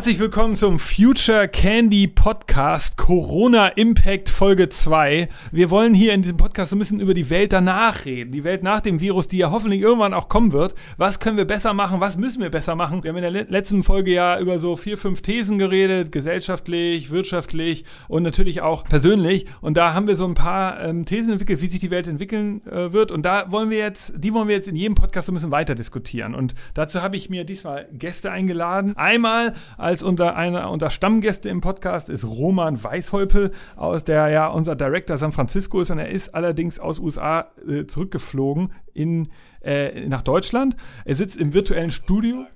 Herzlich willkommen zum Future Candy Podcast Corona Impact Folge 2. Wir wollen hier in diesem Podcast so ein bisschen über die Welt danach reden. Die Welt nach dem Virus, die ja hoffentlich irgendwann auch kommen wird. Was können wir besser machen? Was müssen wir besser machen? Wir haben in der letzten Folge ja über so vier, fünf Thesen geredet. Gesellschaftlich, wirtschaftlich und natürlich auch persönlich. Und da haben wir so ein paar ähm, Thesen entwickelt, wie sich die Welt entwickeln äh, wird. Und da wollen wir jetzt, die wollen wir jetzt in jedem Podcast so ein bisschen weiter diskutieren. Und dazu habe ich mir diesmal Gäste eingeladen. Einmal als unter einer unter Stammgäste im Podcast ist Roman Weishäupel, aus der ja unser Director San Francisco ist und er ist allerdings aus USA äh, zurückgeflogen in, äh, nach Deutschland. Er sitzt im virtuellen Studio.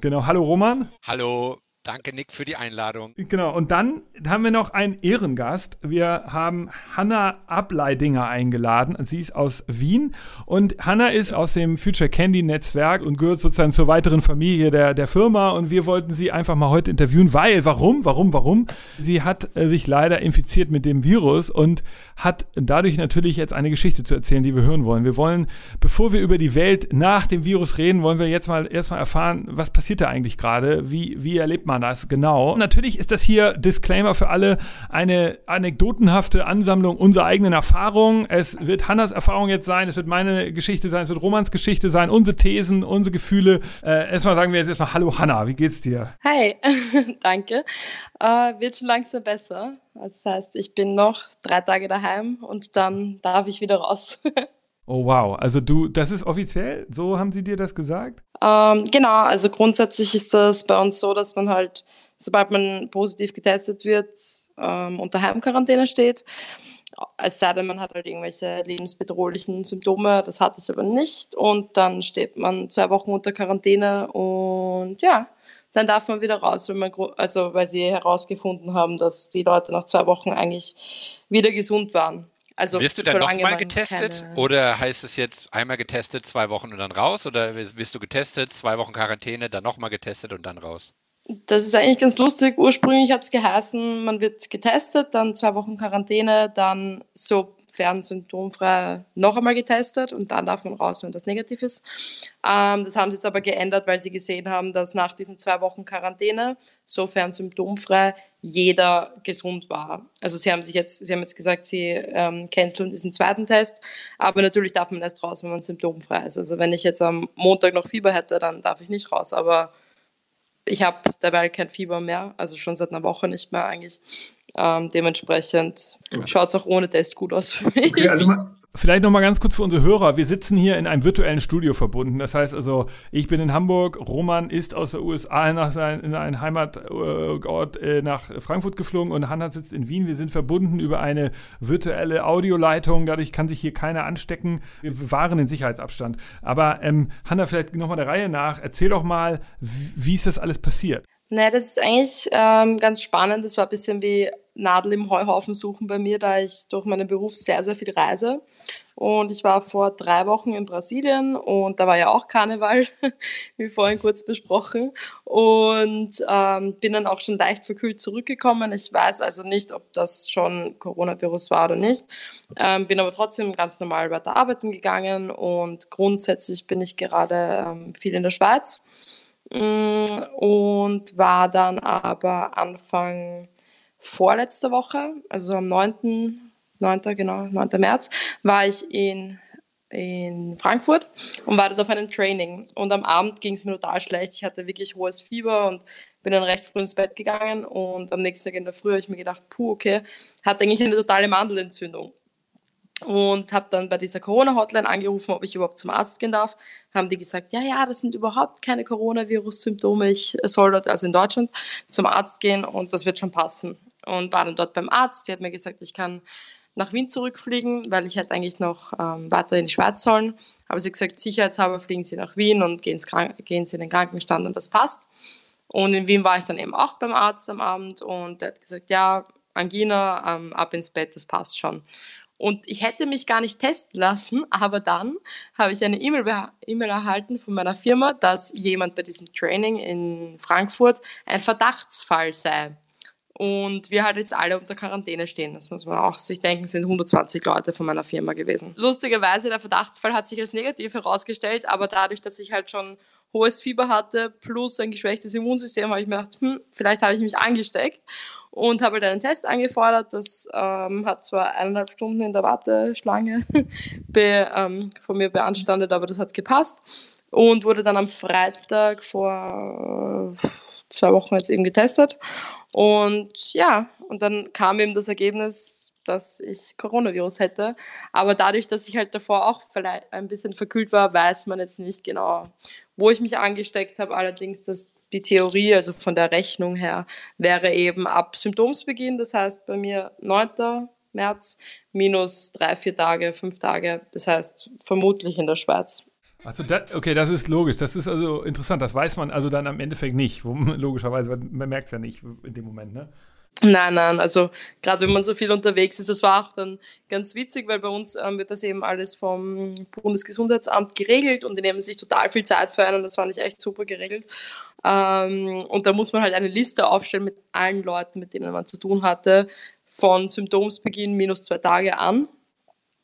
Genau, hallo Roman. Hallo. Danke, Nick, für die Einladung. Genau, und dann haben wir noch einen Ehrengast. Wir haben Hanna Ableidinger eingeladen. Sie ist aus Wien und Hanna ist aus dem Future Candy Netzwerk und gehört sozusagen zur weiteren Familie der, der Firma. Und wir wollten sie einfach mal heute interviewen, weil, warum, warum, warum? Sie hat äh, sich leider infiziert mit dem Virus und hat dadurch natürlich jetzt eine Geschichte zu erzählen, die wir hören wollen. Wir wollen, bevor wir über die Welt nach dem Virus reden, wollen wir jetzt mal erstmal erfahren, was passiert da eigentlich gerade? Wie, wie erlebt man man das genau. Natürlich ist das hier Disclaimer für alle eine anekdotenhafte Ansammlung unserer eigenen Erfahrungen. Es wird Hannas Erfahrung jetzt sein, es wird meine Geschichte sein, es wird Romans Geschichte sein, unsere Thesen, unsere Gefühle. Äh, erstmal sagen wir jetzt erstmal Hallo Hanna, wie geht's dir? Hi, danke. Äh, wird schon langsam besser. Das heißt, ich bin noch drei Tage daheim und dann darf ich wieder raus. Oh wow, also du, das ist offiziell? So haben sie dir das gesagt? Ähm, genau, also grundsätzlich ist das bei uns so, dass man halt, sobald man positiv getestet wird, ähm, unter Heimquarantäne steht. Es sei denn, man hat halt irgendwelche lebensbedrohlichen Symptome, das hat es aber nicht. Und dann steht man zwei Wochen unter Quarantäne und ja, dann darf man wieder raus, wenn man, also weil sie herausgefunden haben, dass die Leute nach zwei Wochen eigentlich wieder gesund waren. Also wirst du dann nochmal getestet? Keine... Oder heißt es jetzt einmal getestet, zwei Wochen und dann raus? Oder wirst du getestet, zwei Wochen Quarantäne, dann nochmal getestet und dann raus? Das ist eigentlich ganz lustig. Ursprünglich hat es geheißen, man wird getestet, dann zwei Wochen Quarantäne, dann so fern symptomfrei noch einmal getestet und dann darf man raus, wenn das negativ ist. Ähm, das haben sie jetzt aber geändert, weil sie gesehen haben, dass nach diesen zwei Wochen Quarantäne, sofern symptomfrei, jeder gesund war. Also sie haben sich jetzt, sie haben jetzt gesagt, sie ähm, canceln diesen zweiten Test, aber natürlich darf man erst raus, wenn man symptomfrei ist. Also wenn ich jetzt am Montag noch Fieber hätte, dann darf ich nicht raus, aber ich habe dabei kein Fieber mehr, also schon seit einer Woche nicht mehr eigentlich. Ähm, dementsprechend schaut es auch ohne Test gut aus für mich. Okay, also Vielleicht noch mal ganz kurz für unsere Hörer. Wir sitzen hier in einem virtuellen Studio verbunden. Das heißt also, ich bin in Hamburg, Roman ist aus der USA nach sein, in einen Heimatort äh, nach Frankfurt geflogen und Hanna sitzt in Wien. Wir sind verbunden über eine virtuelle Audioleitung. Dadurch kann sich hier keiner anstecken. Wir wahren den Sicherheitsabstand. Aber ähm, Hanna, vielleicht noch mal der Reihe nach. Erzähl doch mal, wie, wie ist das alles passiert? Naja, das ist eigentlich ähm, ganz spannend. Das war ein bisschen wie Nadel im Heuhaufen suchen bei mir, da ich durch meinen Beruf sehr, sehr viel reise. Und ich war vor drei Wochen in Brasilien und da war ja auch Karneval, wie vorhin kurz besprochen. Und ähm, bin dann auch schon leicht verkühlt zurückgekommen. Ich weiß also nicht, ob das schon Coronavirus war oder nicht. Ähm, bin aber trotzdem ganz normal weiter arbeiten gegangen und grundsätzlich bin ich gerade ähm, viel in der Schweiz mm, und war dann aber Anfang vorletzte Woche, also am 9. 9. genau, 9. März, war ich in, in Frankfurt und war dort auf einem Training. Und am Abend ging es mir total schlecht. Ich hatte wirklich hohes Fieber und bin dann recht früh ins Bett gegangen. Und am nächsten Tag in der Früh habe ich mir gedacht, puh, okay, hatte eigentlich eine totale Mandelentzündung und habe dann bei dieser Corona-Hotline angerufen, ob ich überhaupt zum Arzt gehen darf. Haben die gesagt, ja, ja, das sind überhaupt keine Coronavirus-Symptome. Ich soll dort, also in Deutschland, zum Arzt gehen und das wird schon passen. Und war dann dort beim Arzt. Die hat mir gesagt, ich kann nach Wien zurückfliegen, weil ich halt eigentlich noch ähm, weiter in die Schweiz sollen. Aber sie hat gesagt, sicherheitshalber fliegen Sie nach Wien und gehen, gehen Sie in den Krankenstand und das passt. Und in Wien war ich dann eben auch beim Arzt am Abend und der hat gesagt, ja, Angina, ähm, ab ins Bett, das passt schon. Und ich hätte mich gar nicht testen lassen, aber dann habe ich eine E-Mail e erhalten von meiner Firma, dass jemand bei diesem Training in Frankfurt ein Verdachtsfall sei. Und wir halt jetzt alle unter Quarantäne stehen. Das muss man auch sich denken, sind 120 Leute von meiner Firma gewesen. Lustigerweise, der Verdachtsfall hat sich als negativ herausgestellt, aber dadurch, dass ich halt schon hohes Fieber hatte plus ein geschwächtes Immunsystem, habe ich mir gedacht, hm, vielleicht habe ich mich angesteckt und habe halt einen Test angefordert. Das ähm, hat zwar eineinhalb Stunden in der Warteschlange be, ähm, von mir beanstandet, aber das hat gepasst und wurde dann am Freitag vor zwei Wochen jetzt eben getestet. Und ja, und dann kam eben das Ergebnis, dass ich Coronavirus hätte. Aber dadurch, dass ich halt davor auch vielleicht ein bisschen verkühlt war, weiß man jetzt nicht genau, wo ich mich angesteckt habe. Allerdings, dass die Theorie, also von der Rechnung her, wäre eben ab Symptomsbeginn, das heißt bei mir 9. März minus drei, vier Tage, fünf Tage, das heißt vermutlich in der Schweiz. Also das, okay, das ist logisch. Das ist also interessant. Das weiß man also dann am Endeffekt nicht. Logischerweise, man merkt es ja nicht in dem Moment, ne? Nein, nein, also gerade wenn man so viel unterwegs ist, das war auch dann ganz witzig, weil bei uns ähm, wird das eben alles vom Bundesgesundheitsamt geregelt und die nehmen sich total viel Zeit für einen, das fand ich echt super geregelt. Ähm, und da muss man halt eine Liste aufstellen mit allen Leuten, mit denen man zu tun hatte, von Symptomsbeginn minus zwei Tage an.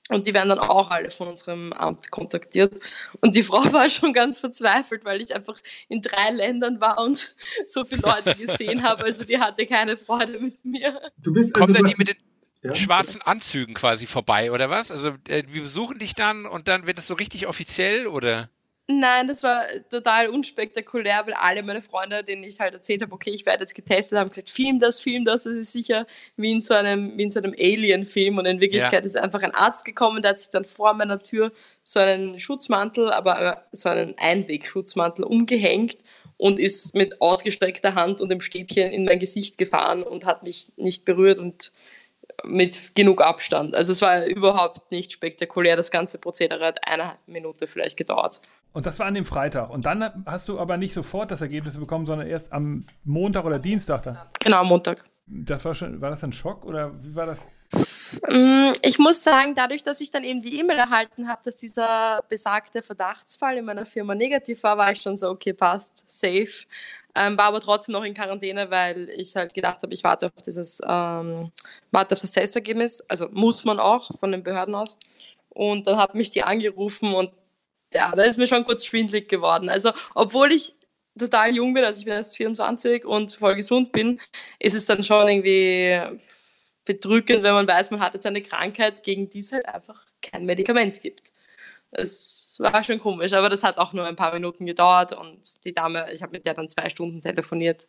Und die werden dann auch alle von unserem Amt kontaktiert. Und die Frau war schon ganz verzweifelt, weil ich einfach in drei Ländern war und so viele Leute gesehen habe. Also die hatte keine Freude mit mir. Du bist also Kommen dann die mit den ja? schwarzen Anzügen quasi vorbei, oder was? Also äh, wir besuchen dich dann und dann wird es so richtig offiziell, oder? Nein, das war total unspektakulär, weil alle meine Freunde, denen ich halt erzählt habe, okay, ich werde jetzt getestet, haben gesagt, film das, film das, das ist sicher wie in so einem, wie in so einem Alien-Film. Und in Wirklichkeit ja. ist einfach ein Arzt gekommen, der hat sich dann vor meiner Tür so einen Schutzmantel, aber so einen Einwegschutzmantel umgehängt und ist mit ausgestreckter Hand und dem Stäbchen in mein Gesicht gefahren und hat mich nicht berührt und mit genug Abstand. Also es war überhaupt nicht spektakulär. Das ganze Prozedere hat eine Minute vielleicht gedauert. Und das war an dem Freitag. Und dann hast du aber nicht sofort das Ergebnis bekommen, sondern erst am Montag oder Dienstag dann. Genau, am Montag. Das war schon, war das ein Schock oder wie war das? Mm, ich muss sagen, dadurch, dass ich dann eben die E-Mail erhalten habe, dass dieser besagte Verdachtsfall in meiner Firma negativ war, war ich schon so, okay, passt, safe. Ähm, war aber trotzdem noch in Quarantäne, weil ich halt gedacht habe, ich warte auf dieses, ähm, warte auf das Testergebnis. Also muss man auch von den Behörden aus. Und dann hat mich die angerufen und ja, da ist mir schon kurz schwindlig geworden. Also, obwohl ich total jung bin, also ich bin erst 24 und voll gesund bin, ist es dann schon irgendwie bedrückend, wenn man weiß, man hat jetzt eine Krankheit, gegen die es halt einfach kein Medikament gibt. Es war schon komisch, aber das hat auch nur ein paar Minuten gedauert und die Dame, ich habe mit der dann zwei Stunden telefoniert.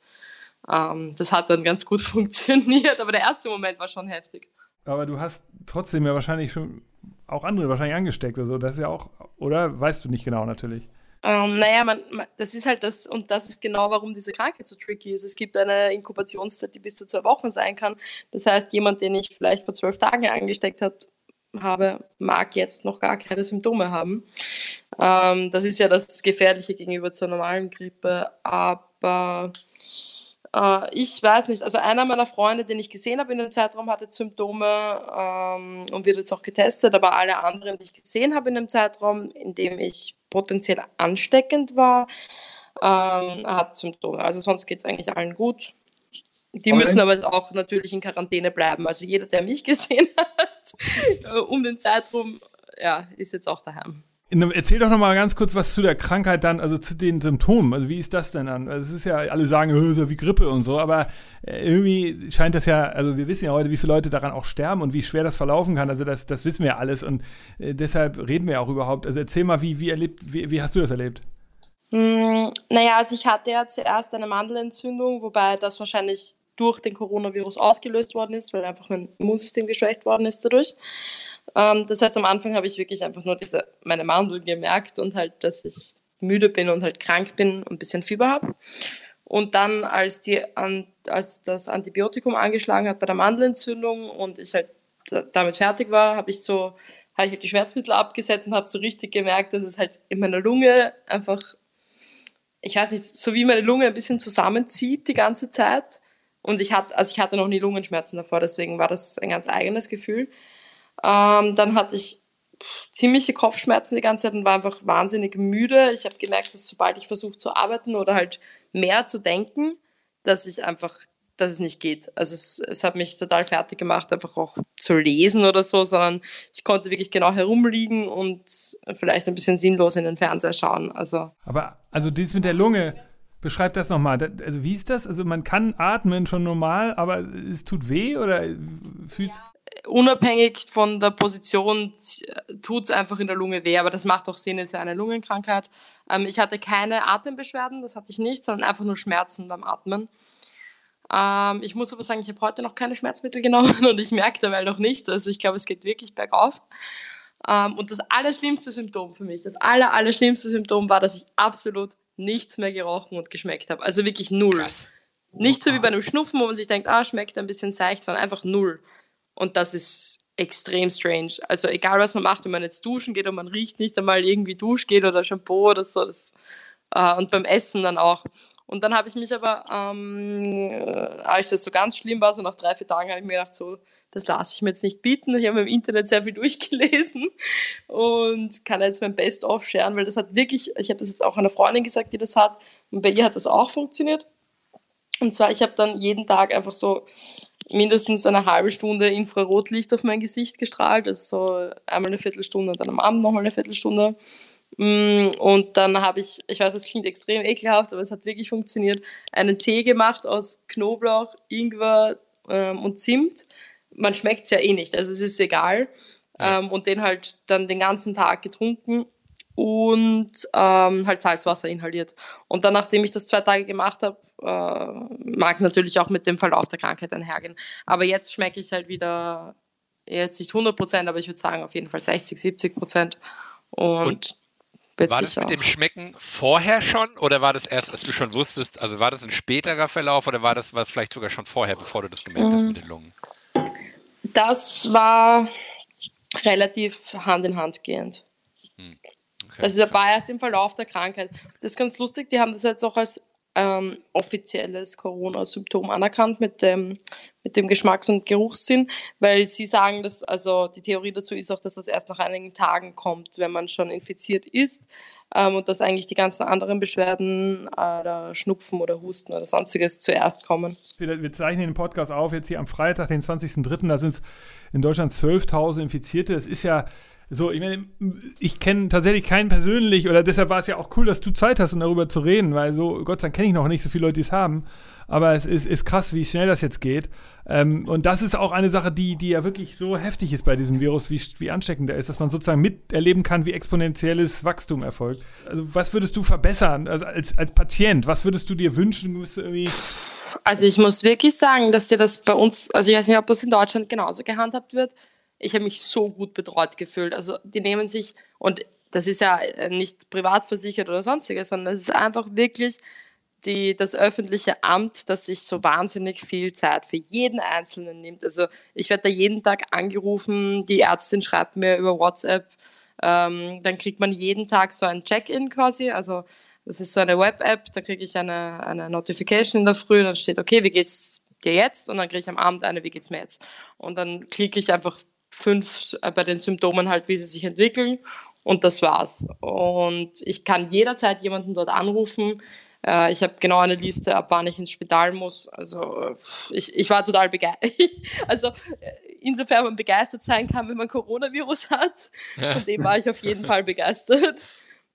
Ähm, das hat dann ganz gut funktioniert, aber der erste Moment war schon heftig. Aber du hast trotzdem ja wahrscheinlich schon auch andere wahrscheinlich angesteckt oder so. Das ist ja auch, oder? Weißt du nicht genau natürlich. Ähm, naja, man, man, das ist halt das, und das ist genau, warum diese Krankheit so tricky ist. Es gibt eine Inkubationszeit, die bis zu zwei Wochen sein kann. Das heißt, jemand, den ich vielleicht vor zwölf Tagen angesteckt hat, habe, mag jetzt noch gar keine Symptome haben. Ähm, das ist ja das Gefährliche gegenüber zur normalen Grippe. Aber äh, ich weiß nicht, also einer meiner Freunde, den ich gesehen habe in dem Zeitraum, hatte Symptome ähm, und wird jetzt auch getestet, aber alle anderen, die ich gesehen habe in dem Zeitraum, in dem ich potenziell ansteckend war, ähm, hat Symptome. Also sonst geht es eigentlich allen gut. Die okay. müssen aber jetzt auch natürlich in Quarantäne bleiben. Also jeder, der mich gesehen hat, äh, um den Zeitraum, ja, ist jetzt auch daheim. Erzähl doch noch mal ganz kurz was zu der Krankheit dann, also zu den Symptomen. Also wie ist das denn an? Also es ist ja, alle sagen, oh, so wie Grippe und so, aber äh, irgendwie scheint das ja, also wir wissen ja heute, wie viele Leute daran auch sterben und wie schwer das verlaufen kann. Also das, das wissen wir alles und äh, deshalb reden wir auch überhaupt. Also erzähl mal, wie, wie erlebt, wie, wie hast du das erlebt? Hm, naja, also ich hatte ja zuerst eine Mandelentzündung, wobei das wahrscheinlich durch den Coronavirus ausgelöst worden ist, weil einfach mein Immunsystem geschwächt worden ist dadurch. Ähm, das heißt, am Anfang habe ich wirklich einfach nur diese, meine Mandeln gemerkt und halt, dass ich müde bin und halt krank bin und ein bisschen Fieber habe. Und dann, als, die, als das Antibiotikum angeschlagen hat bei der Mandelentzündung und ich halt damit fertig war, habe ich so, habe ich halt die Schmerzmittel abgesetzt und habe so richtig gemerkt, dass es halt in meiner Lunge einfach, ich weiß nicht, so wie meine Lunge ein bisschen zusammenzieht die ganze Zeit. Und ich hatte, also ich hatte noch nie Lungenschmerzen davor, deswegen war das ein ganz eigenes Gefühl. Ähm, dann hatte ich ziemliche Kopfschmerzen die ganze Zeit und war einfach wahnsinnig müde. Ich habe gemerkt, dass sobald ich versuche zu arbeiten oder halt mehr zu denken, dass ich einfach dass es nicht geht. Also es, es hat mich total fertig gemacht, einfach auch zu lesen oder so, sondern ich konnte wirklich genau herumliegen und vielleicht ein bisschen sinnlos in den Fernseher schauen. Also. Aber also dies mit der Lunge, beschreib das nochmal. Also wie ist das? Also man kann atmen schon normal, aber es tut weh oder fühlt ja unabhängig von der Position tut es einfach in der Lunge weh, aber das macht auch Sinn, es ist ja eine Lungenkrankheit. Ähm, ich hatte keine Atembeschwerden, das hatte ich nicht, sondern einfach nur Schmerzen beim Atmen. Ähm, ich muss aber sagen, ich habe heute noch keine Schmerzmittel genommen und ich merke dabei noch nichts. Also ich glaube, es geht wirklich bergauf. Ähm, und das allerschlimmste Symptom für mich, das aller, allerschlimmste Symptom war, dass ich absolut nichts mehr gerochen und geschmeckt habe. Also wirklich null. Krass. Nicht so wie bei einem Schnupfen, wo man sich denkt, ah, schmeckt ein bisschen seicht, sondern einfach null. Und das ist extrem strange. Also egal, was man macht, wenn man jetzt duschen geht und man riecht nicht einmal irgendwie Duschgel oder Shampoo oder so. Das, äh, und beim Essen dann auch. Und dann habe ich mich aber, ähm, äh, als das so ganz schlimm war, so nach drei, vier Tagen, habe ich mir gedacht, so, das lasse ich mir jetzt nicht bieten. Ich habe im Internet sehr viel durchgelesen und kann jetzt mein Best-of scheren, weil das hat wirklich, ich habe das jetzt auch einer Freundin gesagt, die das hat, und bei ihr hat das auch funktioniert. Und zwar, ich habe dann jeden Tag einfach so mindestens eine halbe Stunde Infrarotlicht auf mein Gesicht gestrahlt, also so einmal eine Viertelstunde und dann am Abend nochmal eine Viertelstunde. Mm, und dann habe ich, ich weiß, es klingt extrem ekelhaft, aber es hat wirklich funktioniert, einen Tee gemacht aus Knoblauch, Ingwer ähm, und Zimt. Man schmeckt es ja eh nicht, also es ist egal. Ähm, und den halt dann den ganzen Tag getrunken und ähm, halt Salzwasser inhaliert. Und dann, nachdem ich das zwei Tage gemacht habe, äh, mag natürlich auch mit dem Verlauf der Krankheit einhergehen. Aber jetzt schmecke ich halt wieder, jetzt nicht 100 Prozent, aber ich würde sagen auf jeden Fall 60, 70 Prozent. Und, und war das mit auch. dem Schmecken vorher schon oder war das erst, als du schon wusstest, also war das ein späterer Verlauf oder war das war vielleicht sogar schon vorher, bevor du das gemerkt mhm. hast mit den Lungen? Das war relativ Hand in Hand gehend. Okay, das war erst im Verlauf der Krankheit. Das ist ganz lustig, die haben das jetzt auch als ähm, offizielles Corona-Symptom anerkannt mit dem, mit dem Geschmacks- und Geruchssinn, weil sie sagen, dass, also die Theorie dazu ist auch, dass das erst nach einigen Tagen kommt, wenn man schon infiziert ist ähm, und dass eigentlich die ganzen anderen Beschwerden, äh, Schnupfen oder Husten oder sonstiges zuerst kommen. Wir, wir zeichnen den Podcast auf, jetzt hier am Freitag, den 20.03., da sind es in Deutschland 12.000 Infizierte. Es ist ja so, ich meine, ich kenne tatsächlich keinen persönlich, oder deshalb war es ja auch cool, dass du Zeit hast, um darüber zu reden, weil so, Gott sei Dank kenne ich noch nicht so viele Leute, die es haben. Aber es ist, ist krass, wie schnell das jetzt geht. Ähm, und das ist auch eine Sache, die, die ja wirklich so heftig ist bei diesem Virus, wie, wie ansteckend er ist, dass man sozusagen miterleben kann, wie exponentielles Wachstum erfolgt. Also, was würdest du verbessern, also als, als Patient? Was würdest du dir wünschen? Du irgendwie also, ich muss wirklich sagen, dass dir das bei uns, also ich weiß nicht, ob das in Deutschland genauso gehandhabt wird ich habe mich so gut betreut gefühlt. Also die nehmen sich, und das ist ja äh, nicht privat versichert oder sonstiges, sondern es ist einfach wirklich die, das öffentliche Amt, das sich so wahnsinnig viel Zeit für jeden Einzelnen nimmt. Also ich werde da jeden Tag angerufen, die Ärztin schreibt mir über WhatsApp, ähm, dann kriegt man jeden Tag so ein Check-in quasi, also das ist so eine Web-App, da kriege ich eine, eine Notification in der Früh, dann steht, okay, wie geht's dir jetzt? Und dann kriege ich am Abend eine, wie geht's mir jetzt? Und dann klicke ich einfach fünf äh, bei den Symptomen halt, wie sie sich entwickeln. Und das war's. Und ich kann jederzeit jemanden dort anrufen. Äh, ich habe genau eine Liste, ab wann ich ins Spital muss. Also äh, ich, ich war total begeistert. Also insofern man begeistert sein kann, wenn man Coronavirus hat, von dem war ich auf jeden Fall begeistert.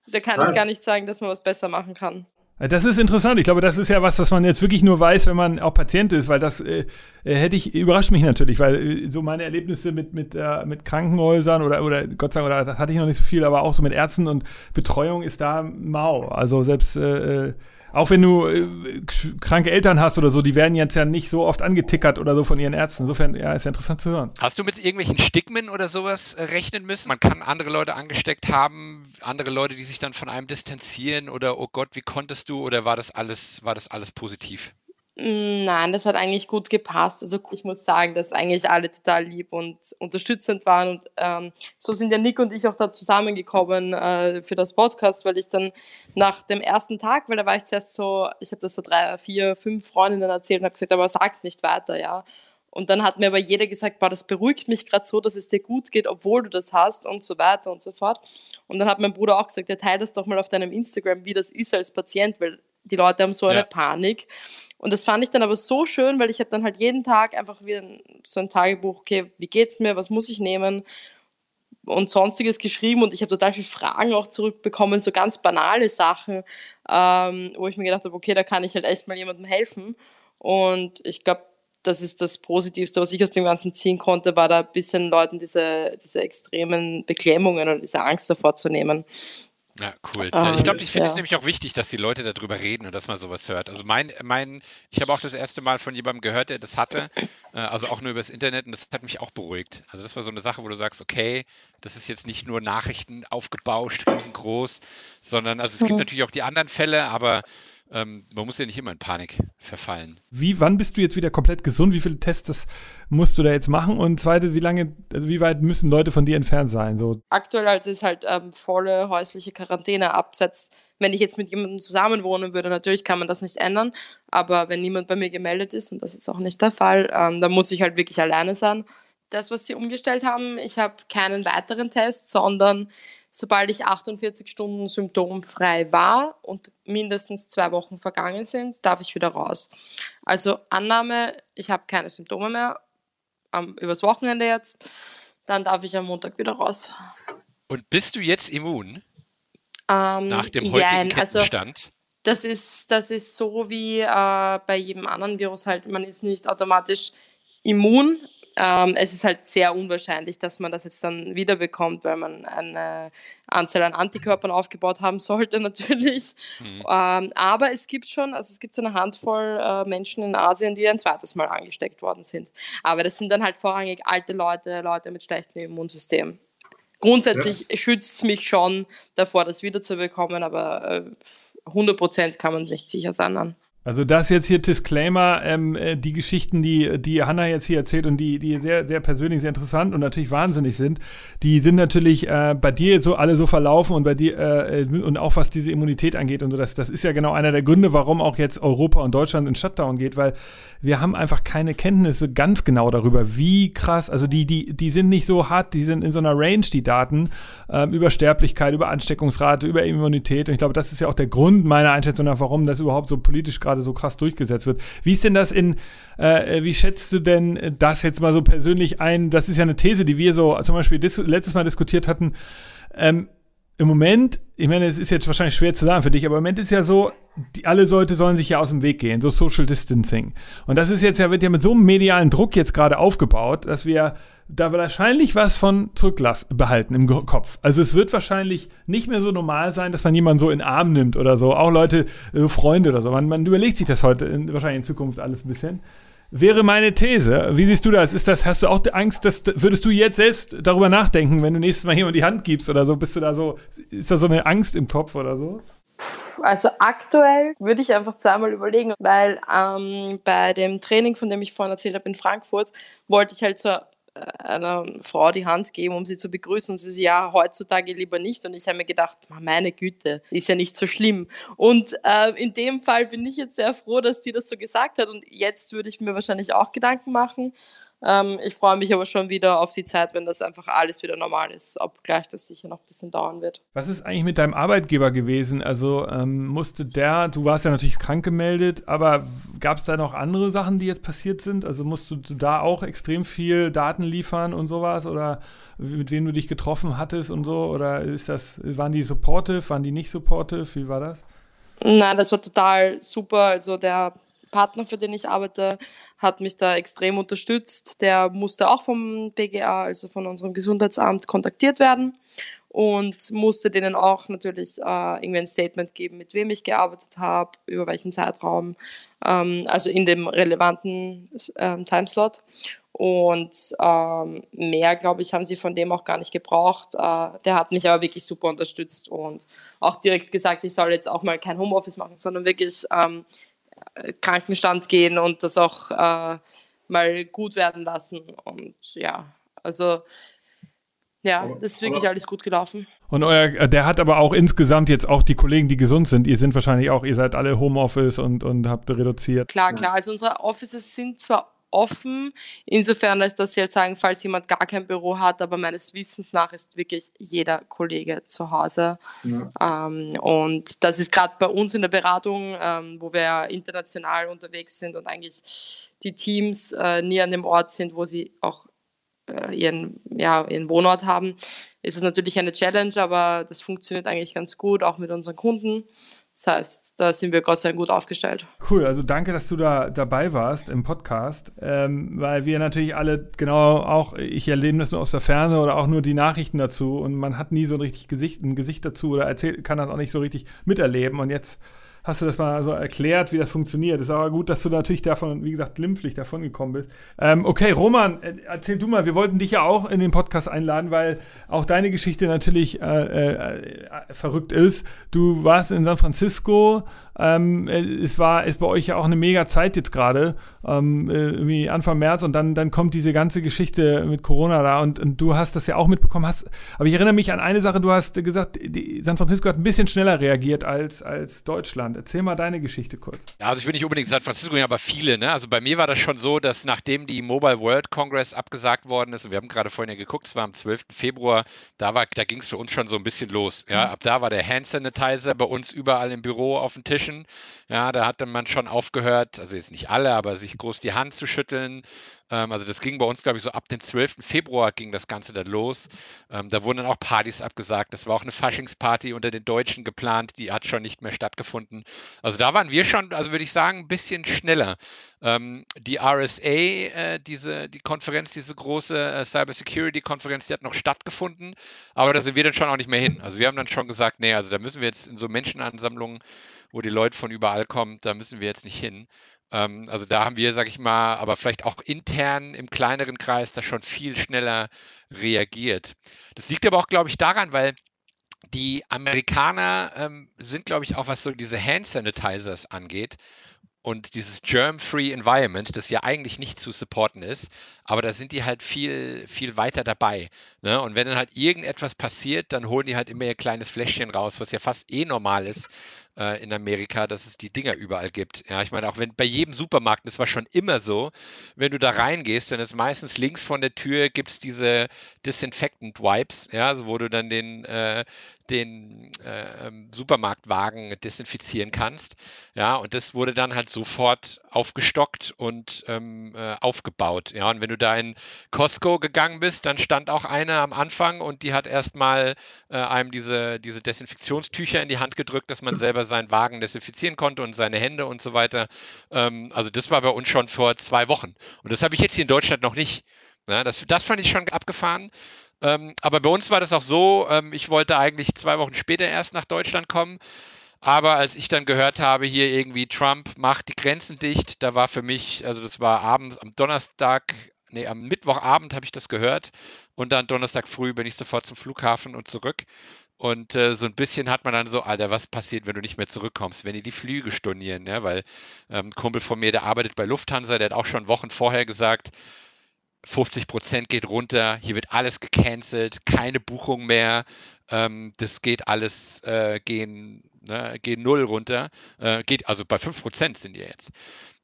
Da kann ich gar nicht sagen, dass man was besser machen kann. Das ist interessant. Ich glaube, das ist ja was, was man jetzt wirklich nur weiß, wenn man auch Patient ist, weil das äh, äh hätte ich, überrascht mich natürlich, weil äh, so meine Erlebnisse mit, mit, äh, mit Krankenhäusern oder, oder Gott sei Dank, oder das hatte ich noch nicht so viel, aber auch so mit Ärzten und Betreuung ist da mau. Also selbst äh, äh auch wenn du äh, kranke Eltern hast oder so, die werden jetzt ja nicht so oft angetickert oder so von ihren Ärzten. Insofern, ja, ist ja interessant zu hören. Hast du mit irgendwelchen Stigmen oder sowas äh, rechnen müssen? Man kann andere Leute angesteckt haben, andere Leute, die sich dann von einem distanzieren oder oh Gott, wie konntest du? Oder war das alles, war das alles positiv? Nein, das hat eigentlich gut gepasst. Also ich muss sagen, dass eigentlich alle total lieb und unterstützend waren. Und ähm, so sind ja Nick und ich auch da zusammengekommen äh, für das Podcast, weil ich dann nach dem ersten Tag, weil da war ich zuerst so, ich habe das so drei, vier, fünf Freundinnen erzählt und habe gesagt, aber sag's nicht weiter, ja. Und dann hat mir aber jeder gesagt, boah, das beruhigt mich gerade so, dass es dir gut geht, obwohl du das hast und so weiter und so fort. Und dann hat mein Bruder auch gesagt, ja, teile das doch mal auf deinem Instagram, wie das ist als Patient, weil die Leute haben so eine ja. Panik. Und das fand ich dann aber so schön, weil ich habe dann halt jeden Tag einfach wieder so ein Tagebuch, okay, wie geht's mir, was muss ich nehmen und sonstiges geschrieben und ich habe total viele Fragen auch zurückbekommen, so ganz banale Sachen, ähm, wo ich mir gedacht habe, okay, da kann ich halt echt mal jemandem helfen. Und ich glaube, das ist das Positivste, was ich aus dem Ganzen ziehen konnte, war da ein bisschen Leuten diese, diese extremen Beklemmungen und diese Angst davor zu nehmen. Ja, cool. Um, ich glaube, ich finde es ja. nämlich auch wichtig, dass die Leute darüber reden und dass man sowas hört. Also mein, mein, ich habe auch das erste Mal von jemandem gehört, der das hatte, äh, also auch nur übers Internet und das hat mich auch beruhigt. Also das war so eine Sache, wo du sagst, okay, das ist jetzt nicht nur Nachrichten aufgebauscht, riesengroß, sondern also es gibt mhm. natürlich auch die anderen Fälle, aber ähm, man muss ja nicht immer in Panik verfallen. Wie, wann bist du jetzt wieder komplett gesund? Wie viele Tests musst du da jetzt machen? Und zweite, wie lange, also wie weit müssen Leute von dir entfernt sein? So? Aktuell also ist halt ähm, volle häusliche Quarantäne absetzt. Wenn ich jetzt mit jemandem zusammenwohnen würde, natürlich kann man das nicht ändern. Aber wenn niemand bei mir gemeldet ist, und das ist auch nicht der Fall, ähm, dann muss ich halt wirklich alleine sein. Das, was sie umgestellt haben, ich habe keinen weiteren Test, sondern sobald ich 48 Stunden symptomfrei war und mindestens zwei Wochen vergangen sind, darf ich wieder raus. Also Annahme, ich habe keine Symptome mehr, um, übers Wochenende jetzt, dann darf ich am Montag wieder raus. Und bist du jetzt immun? Ähm, Nach dem heutigen ja, also? Das ist, das ist so wie äh, bei jedem anderen Virus halt, man ist nicht automatisch immun, ähm, es ist halt sehr unwahrscheinlich, dass man das jetzt dann wiederbekommt, weil man eine Anzahl an Antikörpern aufgebaut haben sollte natürlich. Mhm. Ähm, aber es gibt schon, also es gibt so eine Handvoll äh, Menschen in Asien, die ein zweites Mal angesteckt worden sind. Aber das sind dann halt vorrangig alte Leute, Leute mit schlechtem Immunsystem. Grundsätzlich ja. schützt es mich schon davor, das wiederzubekommen, aber äh, 100% kann man nicht sicher sein. Also das jetzt hier Disclaimer, ähm, äh, die Geschichten, die, die Hanna jetzt hier erzählt und die, die sehr, sehr persönlich, sehr interessant und natürlich wahnsinnig sind, die sind natürlich äh, bei dir so alle so verlaufen und bei dir äh, und auch was diese Immunität angeht und so, das, das ist ja genau einer der Gründe, warum auch jetzt Europa und Deutschland in Shutdown geht, weil wir haben einfach keine Kenntnisse ganz genau darüber, wie krass, also die, die, die sind nicht so hart, die sind in so einer Range, die Daten, ähm, über Sterblichkeit, über Ansteckungsrate, über Immunität. Und ich glaube, das ist ja auch der Grund meiner Einschätzung nach, warum das überhaupt so politisch gerade so krass durchgesetzt wird. Wie ist denn das in, äh, wie schätzt du denn das jetzt mal so persönlich ein? Das ist ja eine These, die wir so zum Beispiel letztes Mal diskutiert hatten. Ähm, im Moment, ich meine, es ist jetzt wahrscheinlich schwer zu sagen für dich, aber im Moment ist ja so, die, alle Leute sollen sich ja aus dem Weg gehen, so Social Distancing. Und das ist jetzt ja, wird ja mit so einem medialen Druck jetzt gerade aufgebaut, dass wir da wahrscheinlich was von zurücklassen, behalten im Kopf. Also es wird wahrscheinlich nicht mehr so normal sein, dass man jemanden so in den Arm nimmt oder so. Auch Leute, äh, Freunde oder so. Man, man überlegt sich das heute in, wahrscheinlich in Zukunft alles ein bisschen wäre meine These. Wie siehst du das? Ist das, hast du auch Angst, dass würdest du jetzt selbst darüber nachdenken, wenn du nächstes Mal jemand die Hand gibst oder so? Bist du da so, ist da so eine Angst im Kopf oder so? Also aktuell würde ich einfach zweimal überlegen, weil ähm, bei dem Training, von dem ich vorhin erzählt habe in Frankfurt, wollte ich halt so einer Frau die Hand geben, um sie zu begrüßen. Und sie so, ja, heutzutage lieber nicht. Und ich habe mir gedacht, meine Güte, ist ja nicht so schlimm. Und äh, in dem Fall bin ich jetzt sehr froh, dass die das so gesagt hat. Und jetzt würde ich mir wahrscheinlich auch Gedanken machen. Ähm, ich freue mich aber schon wieder auf die Zeit, wenn das einfach alles wieder normal ist, obgleich das sicher noch ein bisschen dauern wird. Was ist eigentlich mit deinem Arbeitgeber gewesen? Also ähm, musste der, du warst ja natürlich krank gemeldet, aber gab es da noch andere Sachen, die jetzt passiert sind? Also musst du da auch extrem viel Daten liefern und sowas? Oder mit wem du dich getroffen hattest und so? Oder ist das, waren die supportive, waren die nicht supportive? Wie war das? Nein, das war total super. Also der Partner, für den ich arbeite, hat mich da extrem unterstützt. Der musste auch vom BGA, also von unserem Gesundheitsamt, kontaktiert werden und musste denen auch natürlich äh, irgendwie ein Statement geben, mit wem ich gearbeitet habe, über welchen Zeitraum, ähm, also in dem relevanten ähm, Timeslot. Und ähm, mehr, glaube ich, haben sie von dem auch gar nicht gebraucht. Äh, der hat mich aber wirklich super unterstützt und auch direkt gesagt, ich soll jetzt auch mal kein Homeoffice machen, sondern wirklich ähm, Krankenstand gehen und das auch äh, mal gut werden lassen. Und ja, also ja, das ist wirklich alles gut gelaufen. Und euer, der hat aber auch insgesamt jetzt auch die Kollegen, die gesund sind, ihr sind wahrscheinlich auch, ihr seid alle Homeoffice und, und habt reduziert. Klar, klar. Also unsere Offices sind zwar offen, insofern als dass sie halt sagen, falls jemand gar kein Büro hat, aber meines Wissens nach ist wirklich jeder Kollege zu Hause. Ja. Ähm, und das ist gerade bei uns in der Beratung, ähm, wo wir international unterwegs sind und eigentlich die Teams äh, nie an dem Ort sind, wo sie auch ihren, ja, ihren Wohnort haben, ist es natürlich eine Challenge, aber das funktioniert eigentlich ganz gut, auch mit unseren Kunden. Das heißt, da sind wir Gott sei Dank gut aufgestellt. Cool, also danke, dass du da dabei warst im Podcast, ähm, weil wir natürlich alle genau auch, ich erlebe das nur aus der Ferne oder auch nur die Nachrichten dazu und man hat nie so ein richtig Gesicht, ein Gesicht dazu oder erzählt, kann das auch nicht so richtig miterleben und jetzt hast du das mal so erklärt, wie das funktioniert. Ist aber gut, dass du natürlich davon, wie gesagt, glimpflich davon gekommen bist. Ähm, okay, Roman, äh, erzähl du mal. Wir wollten dich ja auch in den Podcast einladen, weil auch deine Geschichte natürlich äh, äh, verrückt ist. Du warst in San Francisco, ähm, äh, es war, ist bei euch ja auch eine mega Zeit jetzt gerade, ähm, äh, irgendwie Anfang März und dann, dann kommt diese ganze Geschichte mit Corona da und, und du hast das ja auch mitbekommen. Hast, aber ich erinnere mich an eine Sache, du hast gesagt, die, San Francisco hat ein bisschen schneller reagiert als, als Deutschland. Erzähl mal deine Geschichte kurz. Ja, also ich will nicht unbedingt San Francisco, aber viele. Ne? Also bei mir war das schon so, dass nachdem die Mobile World Congress abgesagt worden ist, und wir haben gerade vorhin ja geguckt, es war am 12. Februar, da, da ging es für uns schon so ein bisschen los. Ja? Mhm. Ab da war der Hand Sanitizer bei uns überall im Büro auf den Tischen. Menschen. Ja, da hatte man schon aufgehört, also jetzt nicht alle, aber sich groß die Hand zu schütteln. Ähm, also das ging bei uns, glaube ich, so ab dem 12. Februar ging das Ganze dann los. Ähm, da wurden dann auch Partys abgesagt. Das war auch eine Faschingsparty unter den Deutschen geplant, die hat schon nicht mehr stattgefunden. Also da waren wir schon, also würde ich sagen, ein bisschen schneller. Ähm, die RSA, äh, diese, die Konferenz, diese große äh, Cybersecurity-Konferenz, die hat noch stattgefunden, aber da sind wir dann schon auch nicht mehr hin. Also wir haben dann schon gesagt, nee, also da müssen wir jetzt in so Menschenansammlungen wo die Leute von überall kommen, da müssen wir jetzt nicht hin. Ähm, also da haben wir, sag ich mal, aber vielleicht auch intern im kleineren Kreis da schon viel schneller reagiert. Das liegt aber auch, glaube ich, daran, weil die Amerikaner ähm, sind, glaube ich, auch was so diese Hand Sanitizers angeht, und dieses Germ-Free Environment, das ja eigentlich nicht zu supporten ist, aber da sind die halt viel, viel weiter dabei. Ne? Und wenn dann halt irgendetwas passiert, dann holen die halt immer ihr kleines Fläschchen raus, was ja fast eh normal ist äh, in Amerika, dass es die Dinger überall gibt. Ja, ich meine, auch wenn bei jedem Supermarkt, das war schon immer so, wenn du da reingehst, dann ist meistens links von der Tür gibt es diese Disinfectant Wipes, ja, also wo du dann den, äh, den äh, ähm, Supermarktwagen desinfizieren kannst. Ja, und das wurde dann halt sofort aufgestockt und ähm, äh, aufgebaut. Ja, und wenn du da in Costco gegangen bist, dann stand auch eine am Anfang und die hat erstmal äh, einem diese, diese Desinfektionstücher in die Hand gedrückt, dass man selber seinen Wagen desinfizieren konnte und seine Hände und so weiter. Ähm, also das war bei uns schon vor zwei Wochen. Und das habe ich jetzt hier in Deutschland noch nicht. Ja, das, das fand ich schon abgefahren. Ähm, aber bei uns war das auch so, ähm, ich wollte eigentlich zwei Wochen später erst nach Deutschland kommen. Aber als ich dann gehört habe, hier irgendwie Trump macht die Grenzen dicht, da war für mich, also das war abends am Donnerstag, nee, am Mittwochabend habe ich das gehört und dann Donnerstag früh bin ich sofort zum Flughafen und zurück. Und äh, so ein bisschen hat man dann so, Alter, was passiert, wenn du nicht mehr zurückkommst, wenn die die Flüge stornieren, ja? weil ähm, ein Kumpel von mir, der arbeitet bei Lufthansa, der hat auch schon Wochen vorher gesagt, 50 Prozent geht runter, hier wird alles gecancelt, keine Buchung mehr, ähm, das geht alles, äh, gehen, ne, gehen null runter, äh, geht, also bei 5 Prozent sind die jetzt.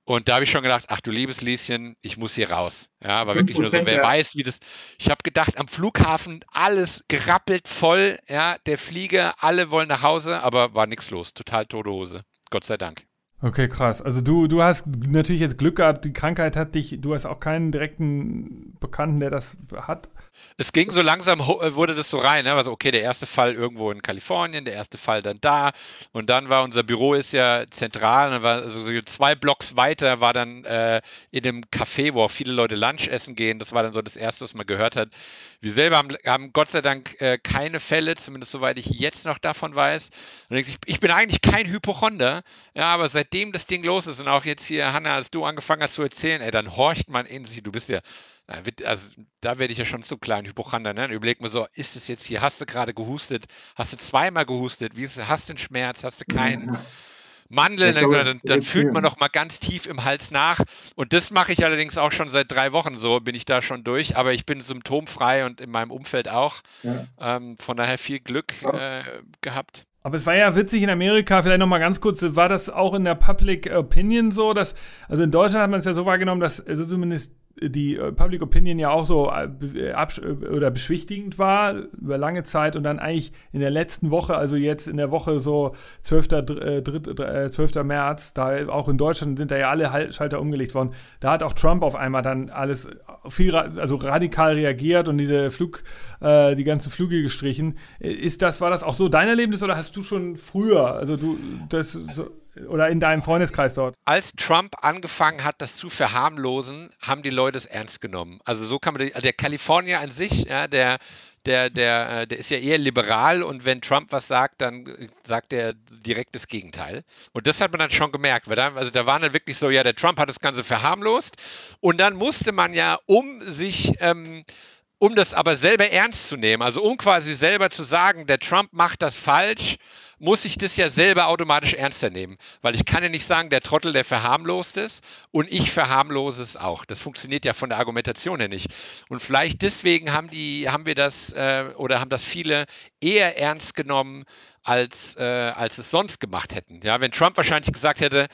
Und da habe ich schon gedacht, ach du liebes Lieschen, ich muss hier raus. Ja, aber wirklich nur so, wer ja. weiß, wie das. Ich habe gedacht, am Flughafen alles gerappelt voll, ja, der Flieger, alle wollen nach Hause, aber war nichts los, total tote Hose. Gott sei Dank. Okay, krass. Also du, du hast natürlich jetzt Glück gehabt, die Krankheit hat dich, du hast auch keinen direkten Bekannten, der das hat. Es ging so langsam, äh, wurde das so rein, ne? also okay, der erste Fall irgendwo in Kalifornien, der erste Fall dann da und dann war unser Büro ist ja zentral, dann war also so zwei Blocks weiter war dann äh, in dem Café, wo auch viele Leute Lunch essen gehen, das war dann so das erste, was man gehört hat. Wir selber haben, haben Gott sei Dank äh, keine Fälle, zumindest soweit ich jetzt noch davon weiß. Ich, ich, bin eigentlich kein Hypochonder, ja, aber seitdem das Ding los ist und auch jetzt hier, Hanna, als du angefangen hast zu erzählen, ey, dann horcht man in sich, du bist ja also, da werde ich ja schon zu klein, Hypochonder. Ne? Überleg mir so, ist es jetzt hier, hast du gerade gehustet, hast du zweimal gehustet, wie ist, hast du einen Schmerz, hast du keinen? Mandeln, dann, dann, dann fühlt man noch mal ganz tief im Hals nach. Und das mache ich allerdings auch schon seit drei Wochen so, bin ich da schon durch. Aber ich bin symptomfrei und in meinem Umfeld auch. Ja. Ähm, von daher viel Glück äh, gehabt. Aber es war ja witzig in Amerika, vielleicht nochmal ganz kurz, war das auch in der Public Opinion so, dass, also in Deutschland hat man es ja so wahrgenommen, dass also zumindest die äh, Public Opinion ja auch so äh, äh, oder beschwichtigend war über lange Zeit und dann eigentlich in der letzten Woche, also jetzt in der Woche so 12. Äh, 12. März, da auch in Deutschland sind da ja alle Schalter umgelegt worden. Da hat auch Trump auf einmal dann alles viel, also radikal reagiert und diese Flug, die ganzen Flüge gestrichen. Ist das, war das auch so dein Erlebnis oder hast du schon früher, also du, das so, oder in deinem Freundeskreis dort? Als Trump angefangen hat, das zu verharmlosen, haben die Leute es ernst genommen. Also so kann man, der Kalifornier an sich, ja, der, der, der, äh, der ist ja eher liberal und wenn Trump was sagt, dann äh, sagt er direkt das Gegenteil. Und das hat man dann schon gemerkt, weil da, also da waren dann wirklich so, ja, der Trump hat das Ganze verharmlost und dann musste man ja, um sich ähm, um das aber selber ernst zu nehmen, also um quasi selber zu sagen, der Trump macht das falsch, muss ich das ja selber automatisch ernster nehmen. Weil ich kann ja nicht sagen, der Trottel, der verharmlost ist und ich verharmlose es auch. Das funktioniert ja von der Argumentation her nicht. Und vielleicht deswegen haben, die, haben wir das äh, oder haben das viele eher ernst genommen, als, äh, als es sonst gemacht hätten. Ja, wenn Trump wahrscheinlich gesagt hätte,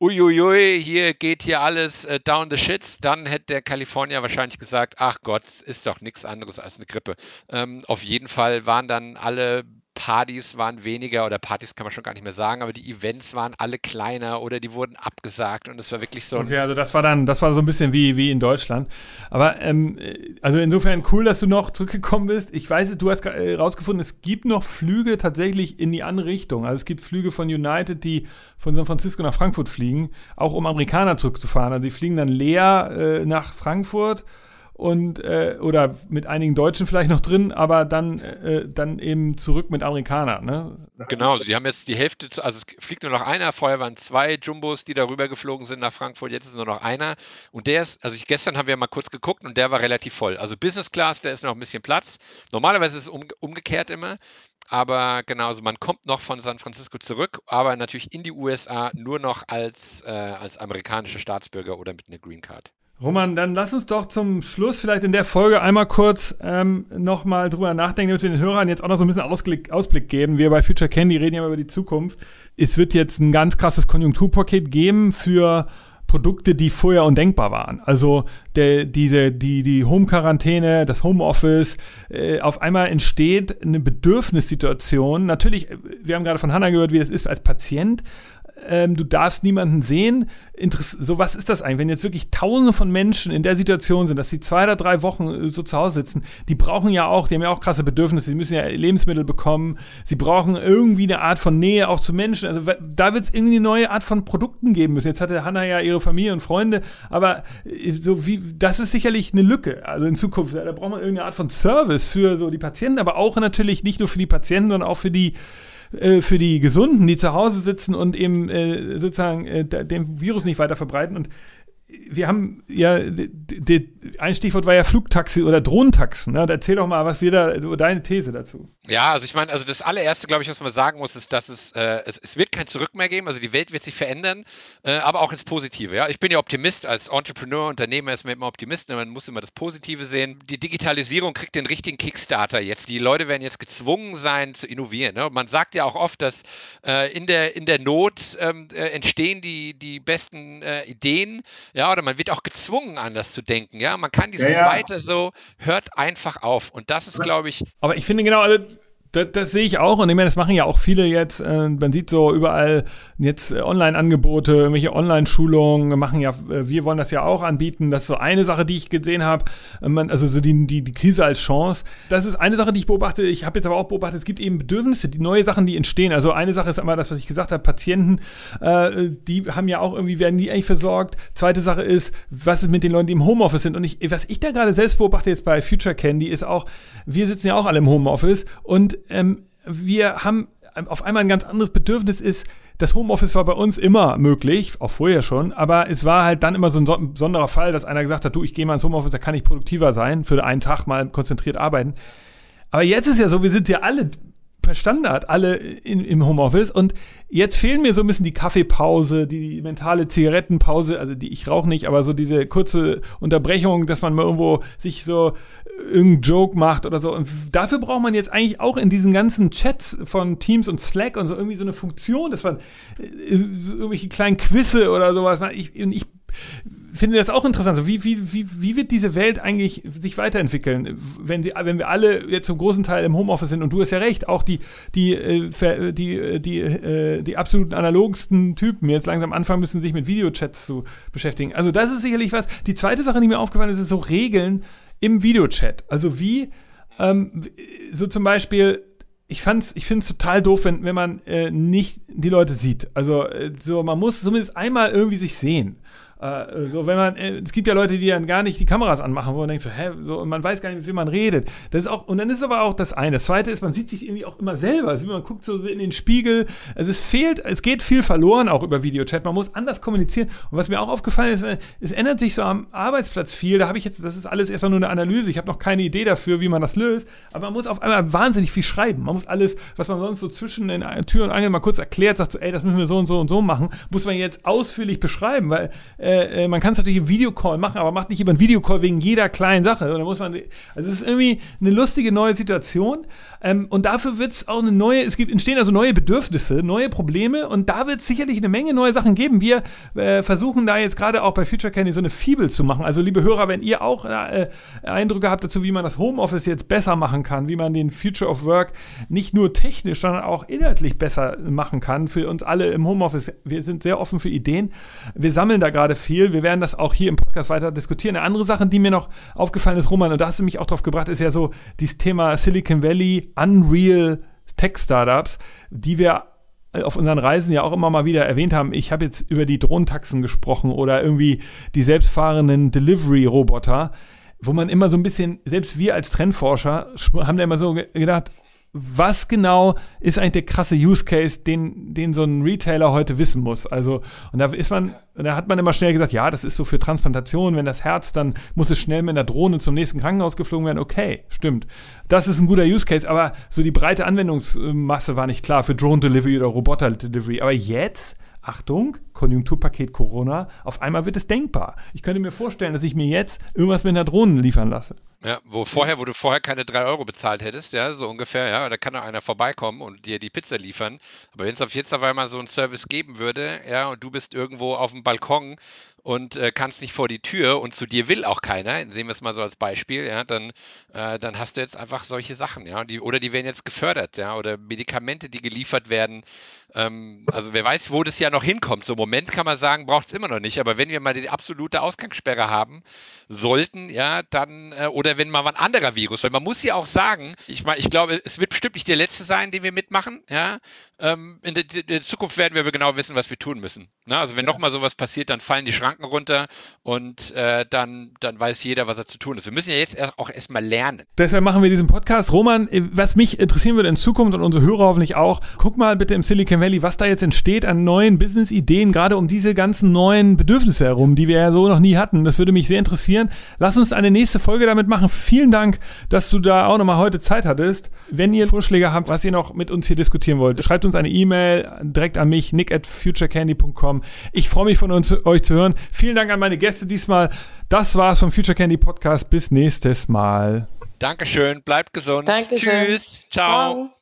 uiuiui, hier geht hier alles äh, down the shits, dann hätte der Kalifornier wahrscheinlich gesagt, ach Gott, ist doch nichts anderes als eine Grippe. Ähm, auf jeden Fall waren dann alle Partys waren weniger oder Partys kann man schon gar nicht mehr sagen, aber die Events waren alle kleiner oder die wurden abgesagt und es war wirklich so. Okay, also das war dann, das war so ein bisschen wie, wie in Deutschland. Aber ähm, also insofern cool, dass du noch zurückgekommen bist. Ich weiß, du hast äh, rausgefunden, es gibt noch Flüge tatsächlich in die andere Richtung. Also es gibt Flüge von United, die von San Francisco nach Frankfurt fliegen, auch um Amerikaner zurückzufahren. Also die fliegen dann leer äh, nach Frankfurt und äh, oder mit einigen Deutschen vielleicht noch drin, aber dann, äh, dann eben zurück mit Amerikanern. Ne? Genau, also die haben jetzt die Hälfte, also es fliegt nur noch einer, vorher waren zwei Jumbos, die darüber geflogen sind nach Frankfurt, jetzt ist nur noch einer und der ist, also ich, gestern haben wir mal kurz geguckt und der war relativ voll. Also Business Class, der ist noch ein bisschen Platz. Normalerweise ist es um, umgekehrt immer, aber genau, also man kommt noch von San Francisco zurück, aber natürlich in die USA nur noch als, äh, als amerikanische Staatsbürger oder mit einer Green Card. Roman, dann lass uns doch zum Schluss vielleicht in der Folge einmal kurz ähm, nochmal drüber nachdenken, damit wir den Hörern jetzt auch noch so ein bisschen Ausblick, Ausblick geben. Wir bei Future Candy reden ja über die Zukunft. Es wird jetzt ein ganz krasses Konjunkturpaket geben für Produkte, die vorher undenkbar waren. Also der, diese, die, die Home-Quarantäne, das Homeoffice, äh, auf einmal entsteht eine Bedürfnissituation. Natürlich, wir haben gerade von Hannah gehört, wie das ist als Patient, ähm, du darfst niemanden sehen. Interess so, was ist das eigentlich? Wenn jetzt wirklich tausende von Menschen in der Situation sind, dass sie zwei oder drei Wochen äh, so zu Hause sitzen, die brauchen ja auch, die haben ja auch krasse Bedürfnisse, die müssen ja Lebensmittel bekommen, sie brauchen irgendwie eine Art von Nähe auch zu Menschen. Also da wird es irgendwie eine neue Art von Produkten geben müssen. Jetzt hatte Hannah ja ihre Familie und Freunde, aber äh, so wie, das ist sicherlich eine Lücke. Also in Zukunft, da braucht man irgendeine Art von Service für so die Patienten, aber auch natürlich nicht nur für die Patienten, sondern auch für die äh, für die Gesunden, die zu Hause sitzen und eben äh, sozusagen äh, den Virus nicht weiter verbreiten. Und wir haben ja, ein Stichwort war ja Flugtaxi oder Drohnentaxen. Ne? Erzähl doch mal, was wir da, deine These dazu. Ja, also ich meine, also das allererste, glaube ich, was man sagen muss, ist, dass es, äh, es, es wird kein Zurück mehr geben. Also die Welt wird sich verändern, äh, aber auch ins Positive. Ja, ich bin ja Optimist als Entrepreneur, Unternehmer ist man immer Optimist. Ne? Man muss immer das Positive sehen. Die Digitalisierung kriegt den richtigen Kickstarter jetzt. Die Leute werden jetzt gezwungen sein zu innovieren. Ne? Man sagt ja auch oft, dass äh, in der in der Not ähm, äh, entstehen die die besten äh, Ideen. Ja, oder man wird auch gezwungen, anders zu denken. Ja, man kann dieses ja, ja. weiter so, hört einfach auf. Und das ist, glaube ich. Aber ich finde genau, also das, das, sehe ich auch und ich meine, das machen ja auch viele jetzt. Äh, man sieht so überall jetzt äh, Online-Angebote, irgendwelche Online-Schulungen machen ja, äh, wir wollen das ja auch anbieten. Das ist so eine Sache, die ich gesehen habe. Äh, also so die, die, die Krise als Chance. Das ist eine Sache, die ich beobachte. Ich habe jetzt aber auch beobachtet, es gibt eben Bedürfnisse, die neue Sachen, die entstehen. Also eine Sache ist immer das, was ich gesagt habe, Patienten, die haben ja auch irgendwie, werden die eigentlich versorgt. Zweite Sache ist, was ist mit den Leuten, die im Homeoffice sind? Und ich, was ich da gerade selbst beobachte jetzt bei Future Candy, ist auch, wir sitzen ja auch alle im Homeoffice und ähm, wir haben auf einmal ein ganz anderes Bedürfnis ist, das Homeoffice war bei uns immer möglich, auch vorher schon, aber es war halt dann immer so ein besonderer Fall, dass einer gesagt hat, du, ich gehe mal ins Homeoffice, da kann ich produktiver sein, für einen Tag mal konzentriert arbeiten. Aber jetzt ist ja so, wir sind ja alle per Standard alle in, im Homeoffice und jetzt fehlen mir so ein bisschen die Kaffeepause, die mentale Zigarettenpause, also die ich rauche nicht, aber so diese kurze Unterbrechung, dass man mal irgendwo sich so irgendeinen Joke macht oder so. Und dafür braucht man jetzt eigentlich auch in diesen ganzen Chats von Teams und Slack und so irgendwie so eine Funktion, dass man äh, so irgendwelche kleinen Quizze oder sowas. Ich, ich finde das auch interessant. So, wie, wie, wie, wie wird diese Welt eigentlich sich weiterentwickeln, wenn, sie, wenn wir alle jetzt zum großen Teil im Homeoffice sind? Und du hast ja recht, auch die, die, äh, die, äh, die, äh, die absoluten analogsten Typen jetzt langsam anfangen müssen, sich mit Videochats zu beschäftigen. Also das ist sicherlich was. Die zweite Sache, die mir aufgefallen ist, ist so Regeln im Videochat. Also wie, ähm, so zum Beispiel, ich fand's, ich finde es total doof, wenn, wenn man äh, nicht die Leute sieht. Also äh, so, man muss zumindest einmal irgendwie sich sehen. Äh, so, wenn man, äh, es gibt ja Leute, die dann gar nicht die Kameras anmachen, wo man denkt so, hä, so, und man weiß gar nicht, mit wem man redet. Das ist auch, und dann ist aber auch das eine. Das zweite ist, man sieht sich irgendwie auch immer selber. Also, man guckt so in den Spiegel. Also, es fehlt, es geht viel verloren auch über Videochat. Man muss anders kommunizieren. Und was mir auch aufgefallen ist, äh, es ändert sich so am Arbeitsplatz viel. Da habe ich jetzt, das ist alles erstmal nur eine Analyse. Ich habe noch keine Idee dafür, wie man das löst. Aber man muss auf einmal wahnsinnig viel schreiben. Man muss alles, was man sonst so zwischen den Tür und Angel mal kurz erklärt, sagt so, ey, das müssen wir so und so und so machen, muss man jetzt ausführlich beschreiben, weil äh, äh, man kann es natürlich im Videocall machen, aber macht nicht über einen Videocall wegen jeder kleinen Sache. Da muss man, also es ist irgendwie eine lustige neue Situation. Ähm, und dafür wird es auch eine neue, es gibt, entstehen also neue Bedürfnisse, neue Probleme und da wird es sicherlich eine Menge neue Sachen geben. Wir äh, versuchen da jetzt gerade auch bei Future Candy so eine Fibel zu machen. Also liebe Hörer, wenn ihr auch äh, Eindrücke habt dazu, wie man das Homeoffice jetzt besser machen kann, wie man den Future of Work nicht nur technisch, sondern auch inhaltlich besser machen kann für uns alle im Homeoffice. Wir sind sehr offen für Ideen. Wir sammeln da gerade viel. Wir werden das auch hier im Podcast weiter diskutieren. Eine andere Sache, die mir noch aufgefallen ist, Roman, und da hast du mich auch drauf gebracht, ist ja so dieses Thema Silicon Valley Unreal Tech-Startups, die wir auf unseren Reisen ja auch immer mal wieder erwähnt haben. Ich habe jetzt über die Drohnentaxen gesprochen oder irgendwie die selbstfahrenden Delivery-Roboter, wo man immer so ein bisschen, selbst wir als Trendforscher haben da immer so gedacht, was genau ist eigentlich der krasse Use Case, den, den so ein Retailer heute wissen muss? Also, und da ist man, da hat man immer schnell gesagt, ja, das ist so für Transplantation, wenn das Herz, dann muss es schnell mit einer Drohne zum nächsten Krankenhaus geflogen werden. Okay, stimmt. Das ist ein guter Use Case, aber so die breite Anwendungsmasse war nicht klar für Drone Delivery oder Roboter Delivery. Aber jetzt Achtung, Konjunkturpaket Corona, auf einmal wird es denkbar. Ich könnte mir vorstellen, dass ich mir jetzt irgendwas mit einer Drohne liefern lasse. Ja, wo vorher, wo du vorher keine drei Euro bezahlt hättest, ja, so ungefähr, ja, da kann doch einer vorbeikommen und dir die Pizza liefern. Aber wenn es auf jetzt auf einmal so einen Service geben würde, ja, und du bist irgendwo auf dem Balkon und äh, kannst nicht vor die Tür und zu dir will auch keiner, sehen wir es mal so als Beispiel, ja, dann, äh, dann hast du jetzt einfach solche Sachen, ja, die, oder die werden jetzt gefördert, ja, oder Medikamente, die geliefert werden. Ähm, also wer weiß, wo das ja noch hinkommt. So im Moment kann man sagen, braucht es immer noch nicht, aber wenn wir mal die absolute Ausgangssperre haben sollten, ja, dann, äh, oder wenn mal ein anderer Virus, weil man muss ja auch sagen, ich meine, ich glaube, es wird bestimmt nicht der letzte sein, den wir mitmachen, ja. Ähm, in, der, in, der, Zukunft werden wir genau wissen, was wir tun müssen. Na, also wenn ja. nochmal sowas passiert, dann fallen die Schranken runter und äh, dann, dann weiß jeder, was er zu tun ist. Wir müssen ja jetzt auch erstmal lernen. Deshalb machen wir diesen Podcast. Roman, äh, was mich interessieren würde in Zukunft und unsere Hörer hoffentlich auch, guck mal bitte im Silicon Valley, was da jetzt entsteht an neuen Business-Ideen, gerade um diese ganzen neuen Bedürfnisse herum, die wir ja so noch nie hatten. Das würde mich sehr interessieren. Lass uns eine nächste Folge damit machen. Vielen Dank, dass du da auch nochmal heute Zeit hattest. Wenn ihr Vorschläge habt, was ihr noch mit uns hier diskutieren wollt, schreibt uns eine E-Mail direkt an mich, nick at futurecandy.com. Ich freue mich von uns, euch zu hören. Vielen Dank an meine Gäste diesmal. Das war's vom Future Candy Podcast. Bis nächstes Mal. Dankeschön, bleibt gesund. Dankeschön. Tschüss. Ciao. Ciao.